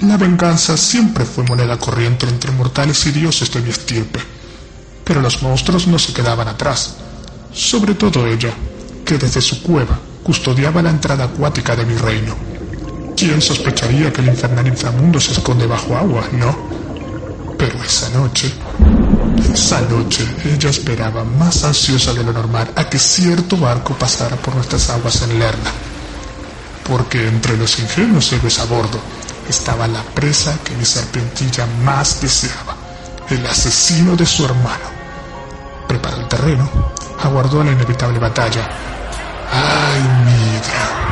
La venganza siempre fue moneda corriente entre mortales y dioses de mi estirpe. Pero los monstruos no se quedaban atrás. Sobre todo ella, que desde su cueva custodiaba la entrada acuática de mi reino. ¿Quién sospecharía que el infernal inframundo se esconde bajo agua, no? Pero esa noche, esa noche, ella esperaba más ansiosa de lo normal a que cierto barco pasara por nuestras aguas en Lerna. Porque entre los ingenuos héroes a bordo, estaba la presa que mi serpentilla más deseaba, el asesino de su hermano. Preparó el terreno, aguardó la inevitable batalla. ¡Ay, Midra!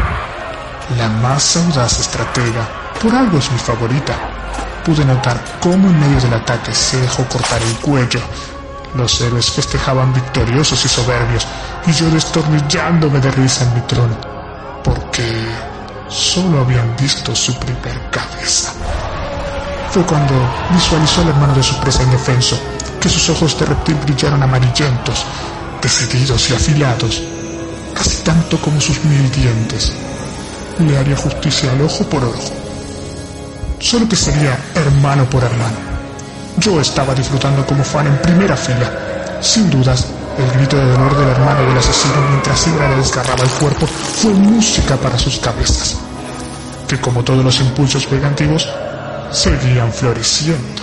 La más audaz estratega, por algo es mi favorita. Pude notar cómo en medio del ataque se dejó cortar el cuello. Los héroes festejaban victoriosos y soberbios, y yo destornillándome de risa en mi trono, porque solo habían visto su primer cabeza. Fue cuando visualizó al hermano de su presa indefenso, que sus ojos de reptil brillaron amarillentos, decididos y afilados, casi tanto como sus mil dientes. Le haría justicia al ojo por ojo. Solo que sería hermano por hermano. Yo estaba disfrutando como fan en primera fila. Sin dudas, el grito de dolor del hermano del asesino mientras Ibra le desgarraba el cuerpo fue música para sus cabezas, que como todos los impulsos vegantivos, seguían floreciendo.